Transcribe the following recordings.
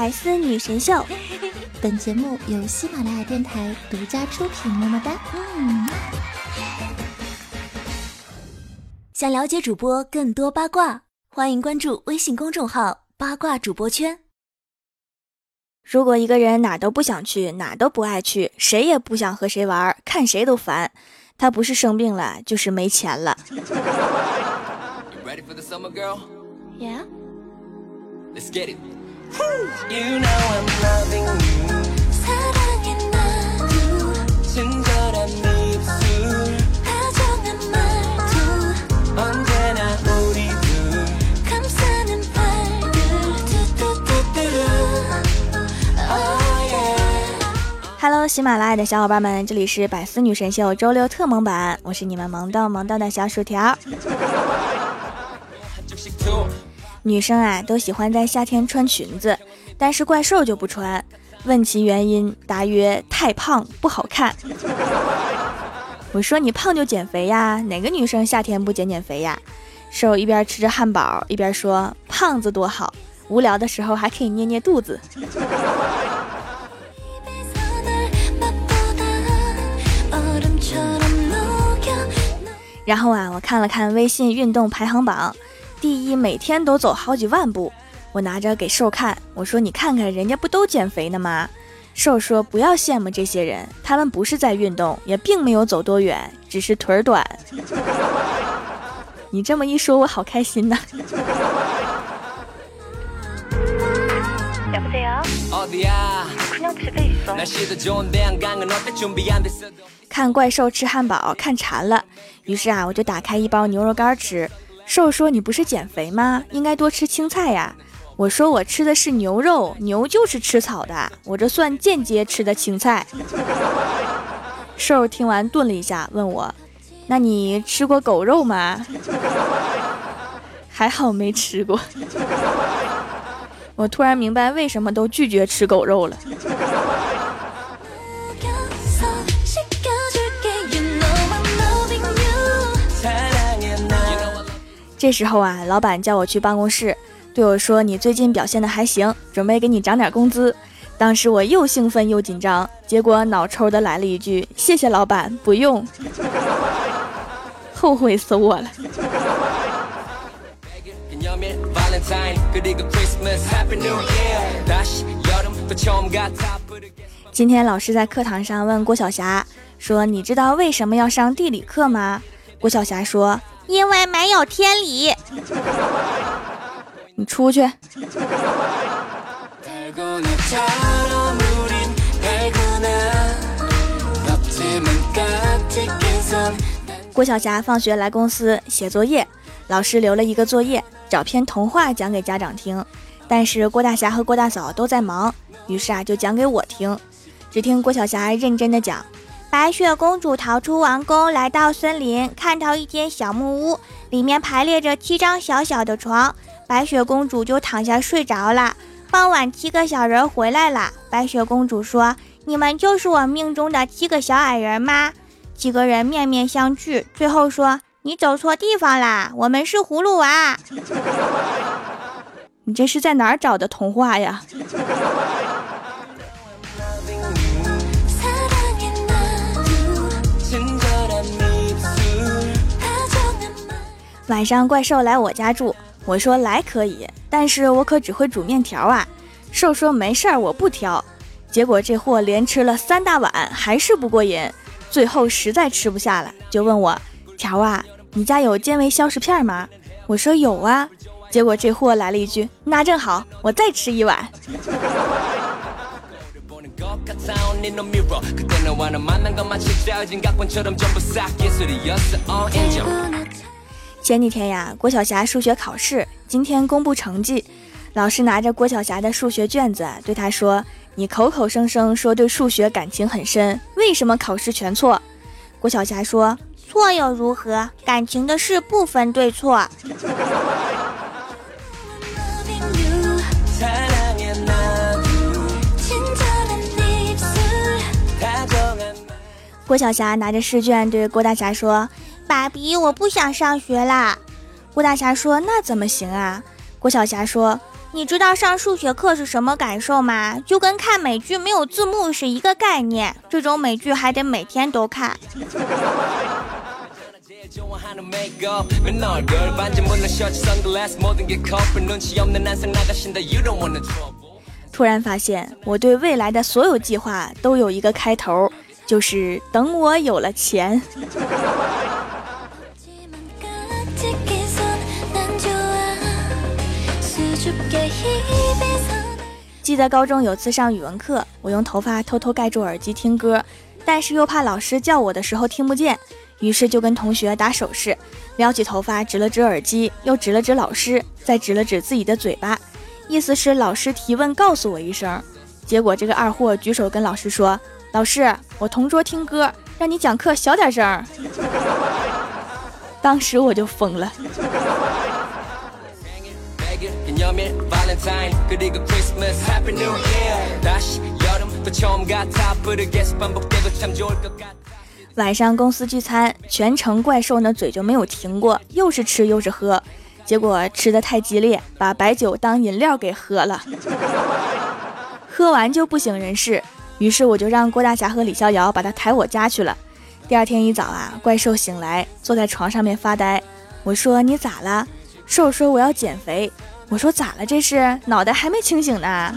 百思女神秀，本节目由喜马拉雅电台独家出品。么么哒！嗯。想了解主播更多八卦，欢迎关注微信公众号“八卦主播圈”。如果一个人哪都不想去，哪都不爱去，谁也不想和谁玩，看谁都烦，他不是生病了，就是没钱了。Yeah. Let's get it. You know I'm loving you. 사랑해 나도 친절한 입술 다정한 말투 언제나 우리 둘 감싸는 팔들 뚜뚜뚜뚜루 Oh yeah. Hello，喜马拉雅的小伙伴们，这里是百思女神秀周六特萌版，我是你们萌到萌到的小薯条。 女生啊，都喜欢在夏天穿裙子，但是怪兽就不穿。问其原因，答曰：太胖不好看。我说你胖就减肥呀，哪个女生夏天不减减肥呀？兽一边吃着汉堡，一边说：胖子多好，无聊的时候还可以捏捏肚子。然后啊，我看了看微信运动排行榜。第一，每天都走好几万步。我拿着给瘦看，我说：“你看看人家不都减肥呢吗？”瘦说：“不要羡慕这些人，他们不是在运动，也并没有走多远，只是腿儿短。”你这么一说，我好开心呐！看怪兽吃汉堡看馋了，于是啊，我就打开一包牛肉干吃。瘦说：“你不是减肥吗？应该多吃青菜呀。”我说：“我吃的是牛肉，牛就是吃草的，我这算间接吃的青菜。”瘦听完顿了一下，问我：“那你吃过狗肉吗？” 还好没吃过。我突然明白为什么都拒绝吃狗肉了。这时候啊，老板叫我去办公室，对我说：“你最近表现的还行，准备给你涨点工资。”当时我又兴奋又紧张，结果脑抽的来了一句：“谢谢老板，不用。” 后悔死我了。今天老师在课堂上问郭晓霞说：“你知道为什么要上地理课吗？”郭晓霞说。因为没有天理，你出去。郭晓霞放学来公司写作业，老师留了一个作业，找篇童话讲给家长听。但是郭大侠和郭大嫂都在忙，于是啊就讲给我听。只听郭晓霞认真的讲。白雪公主逃出王宫，来到森林，看到一间小木屋，里面排列着七张小小的床，白雪公主就躺下睡着了。傍晚，七个小人回来了，白雪公主说：“你们就是我命中的七个小矮人吗？”几个人面面相觑，最后说：“你走错地方啦，我们是葫芦娃。”你这是在哪儿找的童话呀？晚上怪兽来我家住，我说来可以，但是我可只会煮面条啊。兽说没事儿，我不挑。结果这货连吃了三大碗，还是不过瘾，最后实在吃不下了，就问我条啊，你家有健胃消食片吗？我说有啊。结果这货来了一句，那正好，我再吃一碗。前几天呀，郭晓霞数学考试，今天公布成绩，老师拿着郭晓霞的数学卷子对她说：“你口口声声说对数学感情很深，为什么考试全错？”郭晓霞说：“错又如何？感情的事不分对错。”郭晓霞拿着试卷对郭大侠说。爸比，我不想上学啦。郭大侠说：“那怎么行啊？”郭晓霞说：“你知道上数学课是什么感受吗？就跟看美剧没有字幕是一个概念。这种美剧还得每天都看。突然发现，我对未来的所有计划都有一个开头，就是等我有了钱。记得高中有次上语文课，我用头发偷偷盖住耳机听歌，但是又怕老师叫我的时候听不见，于是就跟同学打手势，撩起头发指了指耳机，又指了指老师，再指了指自己的嘴巴。意思是老师提问告诉我一声，结果这个二货举手跟老师说：“老师，我同桌听歌，让你讲课小点声。”当时我就疯了。晚上公司聚餐，全程怪兽那嘴就没有停过，又是吃又是喝。结果吃的太激烈，把白酒当饮料给喝了，喝完就不省人事。于是我就让郭大侠和李逍遥把他抬我家去了。第二天一早啊，怪兽醒来，坐在床上面发呆。我说你咋了？兽说我要减肥。我说咋了？这是脑袋还没清醒呢。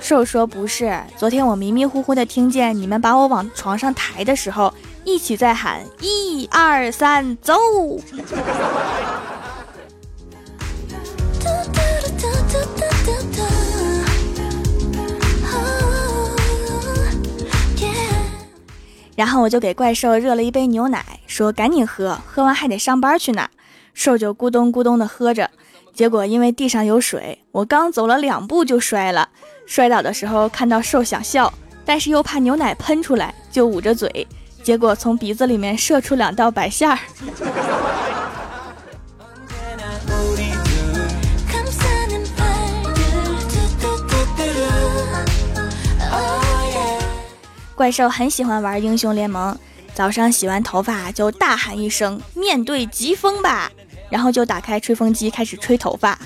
兽说不是，昨天我迷迷糊糊的听见你们把我往床上抬的时候。一起在喊一二三走。然后我就给怪兽热了一杯牛奶，说赶紧喝，喝完还得上班去呢。兽就咕咚咕咚的喝着，结果因为地上有水，我刚走了两步就摔了。摔倒的时候看到兽想笑，但是又怕牛奶喷出来，就捂着嘴。结果从鼻子里面射出两道白线儿。怪兽很喜欢玩英雄联盟，早上洗完头发就大喊一声“面对疾风吧”，然后就打开吹风机开始吹头发。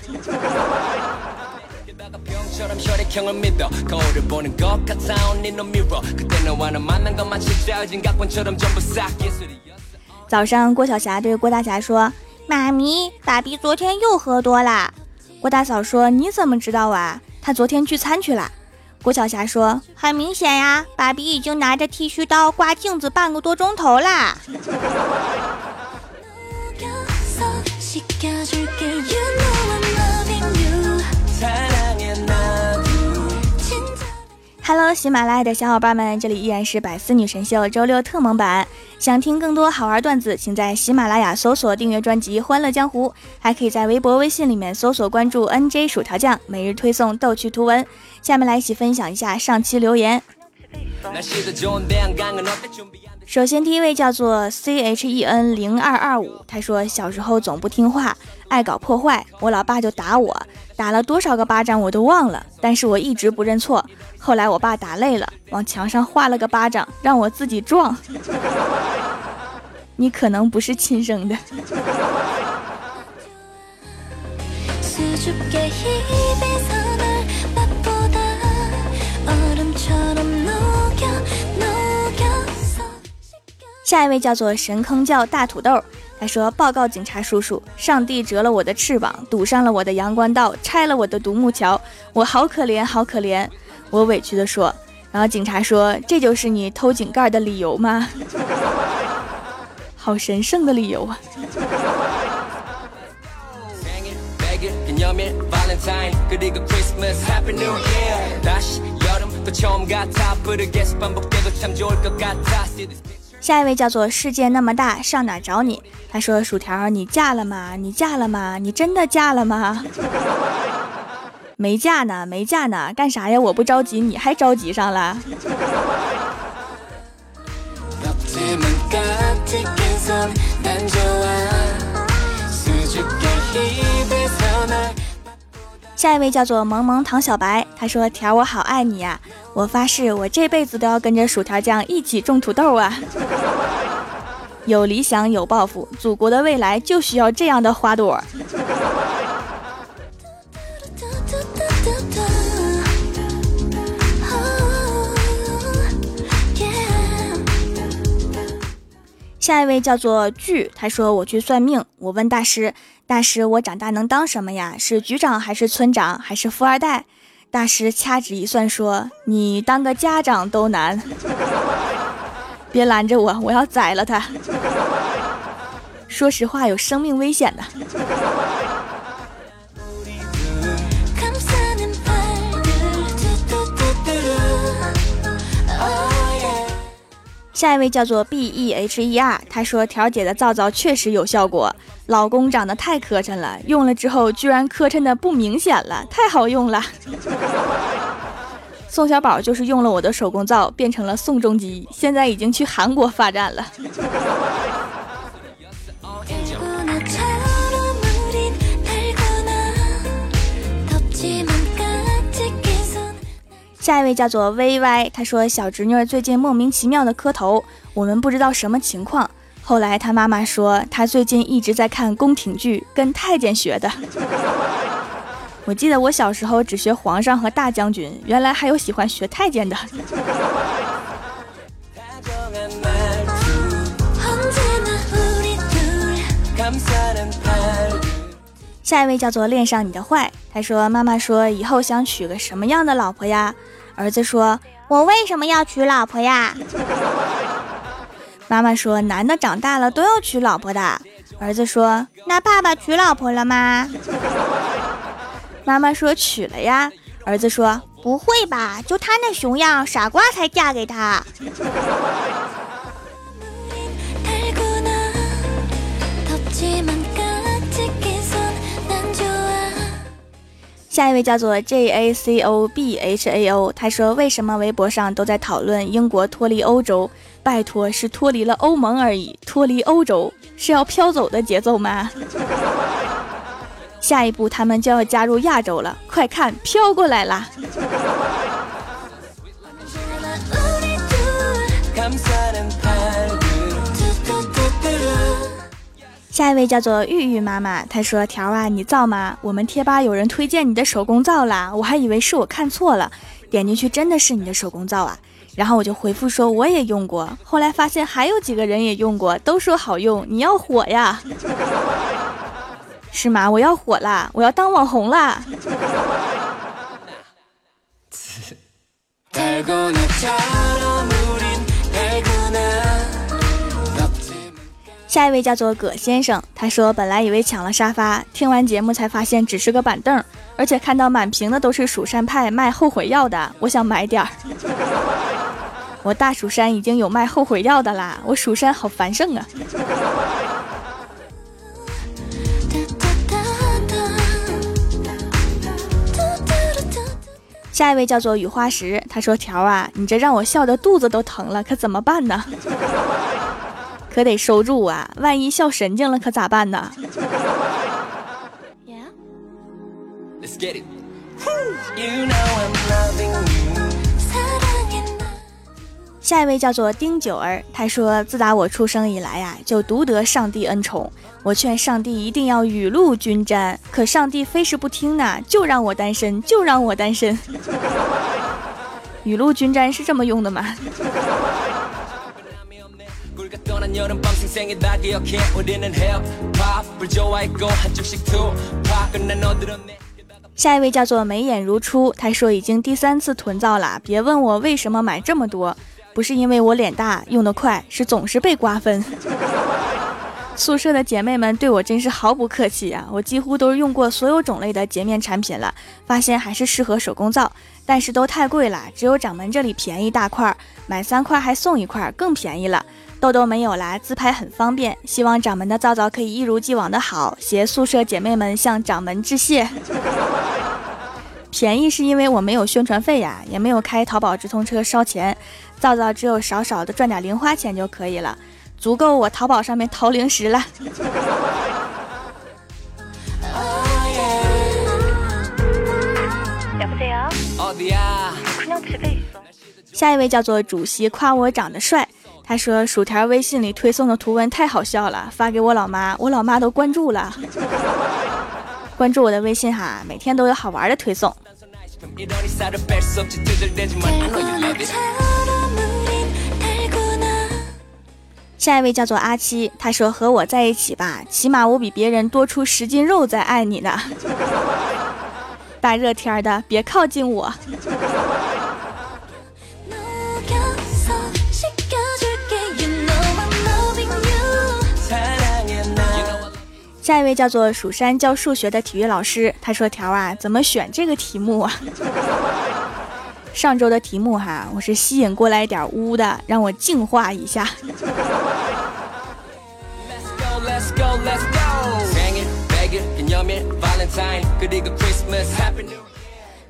早上，郭晓霞对郭大侠说：“妈咪，爸比昨天又喝多了。”郭大嫂说：“你怎么知道啊？他昨天聚餐去了。”郭晓霞说：“很明显呀，爸比已经拿着剃须刀刮镜子半个多钟头啦。” Hello，喜马拉雅的小伙伴们，这里依然是百思女神秀周六特蒙版。想听更多好玩段子，请在喜马拉雅搜索订阅专辑《欢乐江湖》，还可以在微博、微信里面搜索关注 NJ 薯条酱，每日推送逗趣图文。下面来一起分享一下上期留言。首先，第一位叫做 C H E N 零二二五，他说小时候总不听话，爱搞破坏，我老爸就打我，打了多少个巴掌我都忘了，但是我一直不认错。后来我爸打累了，往墙上画了个巴掌，让我自己撞。你可能不是亲生的。下一位叫做神坑叫大土豆，他说：“报告警察叔叔，上帝折了我的翅膀，堵上了我的阳关道，拆了我的独木桥，我好可怜，好可怜。”我委屈的说。然后警察说：“这就是你偷井盖的理由吗？好神圣的理由啊！”下一位叫做世界那么大，上哪找你？他说：“薯条，你嫁了吗？你嫁了吗？你真的嫁了吗？” 没嫁呢，没嫁呢，干啥呀？我不着急，你还着急上了？下一位叫做萌萌糖小白，他说：“条，我好爱你呀。”我发誓，我这辈子都要跟着薯条酱一起种土豆啊！有理想，有抱负，祖国的未来就需要这样的花朵。下一位叫做巨，他说我去算命，我问大师，大师我长大能当什么呀？是局长还是村长还是富二代？大师掐指一算说，你当个家长都难。别拦着我，我要宰了他。说实话，有生命危险的。下一位叫做 B E H E R，他说调解的皂皂确实有效果，老公长得太磕碜了，用了之后居然磕碜的不明显了，太好用了。宋小宝就是用了我的手工皂，变成了宋仲基，现在已经去韩国发展了。下一位叫做 VY，他说小侄女最近莫名其妙的磕头，我们不知道什么情况。后来他妈妈说，他最近一直在看宫廷剧，跟太监学的。我记得我小时候只学皇上和大将军，原来还有喜欢学太监的。下一位叫做恋上你的坏，他说妈妈说以后想娶个什么样的老婆呀？儿子说：“我为什么要娶老婆呀？” 妈妈说：“男的长大了都要娶老婆的。”儿子说：“那爸爸娶老婆了吗？” 妈妈说：“娶了呀。”儿子说：“不会吧？就他那熊样，傻瓜才嫁给他。” 下一位叫做 J A C O B H A O，他说：“为什么微博上都在讨论英国脱离欧洲？拜托，是脱离了欧盟而已，脱离欧洲是要飘走的节奏吗？下一步他们就要加入亚洲了，快看，飘过来啦！”下一位叫做玉玉妈妈，她说：“条啊，你造吗？我们贴吧有人推荐你的手工皂啦，我还以为是我看错了，点进去真的是你的手工皂啊。然后我就回复说我也用过，后来发现还有几个人也用过，都说好用。你要火呀？是吗？我要火啦，我要当网红啦！” 下一位叫做葛先生，他说本来以为抢了沙发，听完节目才发现只是个板凳，而且看到满屏的都是蜀山派卖后悔药的，我想买点儿。我大蜀山已经有卖后悔药的啦，我蜀山好繁盛啊。下一位叫做雨花石，他说条啊，你这让我笑的肚子都疼了，可怎么办呢？可得收住啊！万一笑神经了，可咋办呢？下一位叫做丁九儿，他说：“自打我出生以来呀，就独得上帝恩宠。我劝上帝一定要雨露均沾，可上帝非是不听呢，就让我单身，就让我单身。雨露均沾是这么用的吗？”下一位叫做眉眼如初，他说已经第三次囤皂了，别问我为什么买这么多，不是因为我脸大用得快，是总是被瓜分。宿舍的姐妹们对我真是毫不客气啊！我几乎都用过所有种类的洁面产品了，发现还是适合手工皂，但是都太贵了，只有掌门这里便宜大块，买三块还送一块，更便宜了。痘痘没有啦，自拍很方便。希望掌门的皂皂可以一如既往的好，携宿舍姐妹们向掌门致谢。便宜是因为我没有宣传费呀，也没有开淘宝直通车烧钱，皂皂只有少少的赚点零花钱就可以了，足够我淘宝上面淘零食了。下一位叫做主席夸我长得帅。他说：“薯条微信里推送的图文太好笑了，发给我老妈，我老妈都关注了。关注我的微信哈，每天都有好玩的推送。”下一位叫做阿七，他说和我在一起吧，起码我比别人多出十斤肉在爱你呢。大热天的，别靠近我。下一位叫做蜀山教数学的体育老师，他说：“条啊，怎么选这个题目啊？上周的题目哈，我是吸引过来点污的，让我净化一下。”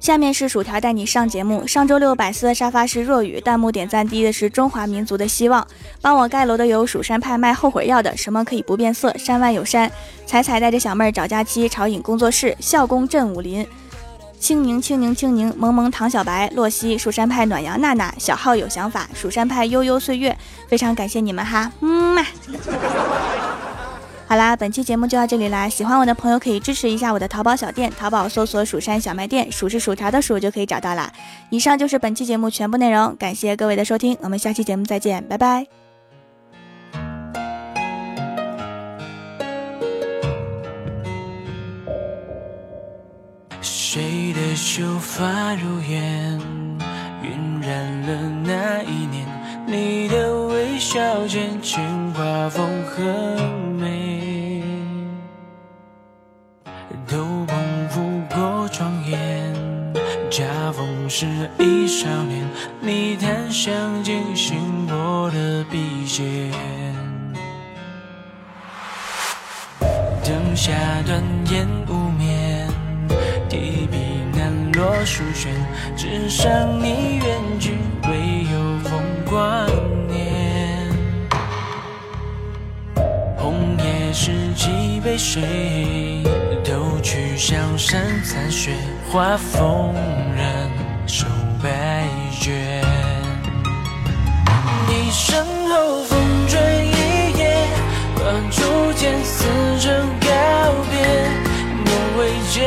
下面是薯条带你上节目。上周六百思的沙发是若雨，弹幕点赞低的是中华民族的希望。帮我盖楼的有蜀山派卖后悔药的，什么可以不变色？山外有山，彩彩带着小妹儿找假期。朝影工作室，校工镇武林，青柠青柠青柠，萌萌唐小白，洛西，蜀山派暖阳娜娜，小号有想法，蜀山派悠悠岁月，非常感谢你们哈，嗯嘛。好啦，本期节目就到这里啦！喜欢我的朋友可以支持一下我的淘宝小店，淘宝搜索“蜀山小卖店”，数是薯条的数就可以找到啦。以上就是本期节目全部内容，感谢各位的收听，我们下期节目再见，拜拜。谁的秀发如烟，晕染了那一年，你的微笑渐渐画风很美。是一少年，你檀香惊醒我的笔尖。灯下断烟无眠，提笔难落书卷，纸上你几杯水，偷去香山残雪，画风人。手白卷，你身后风吹一夜，把初见撕成告别，梦未见，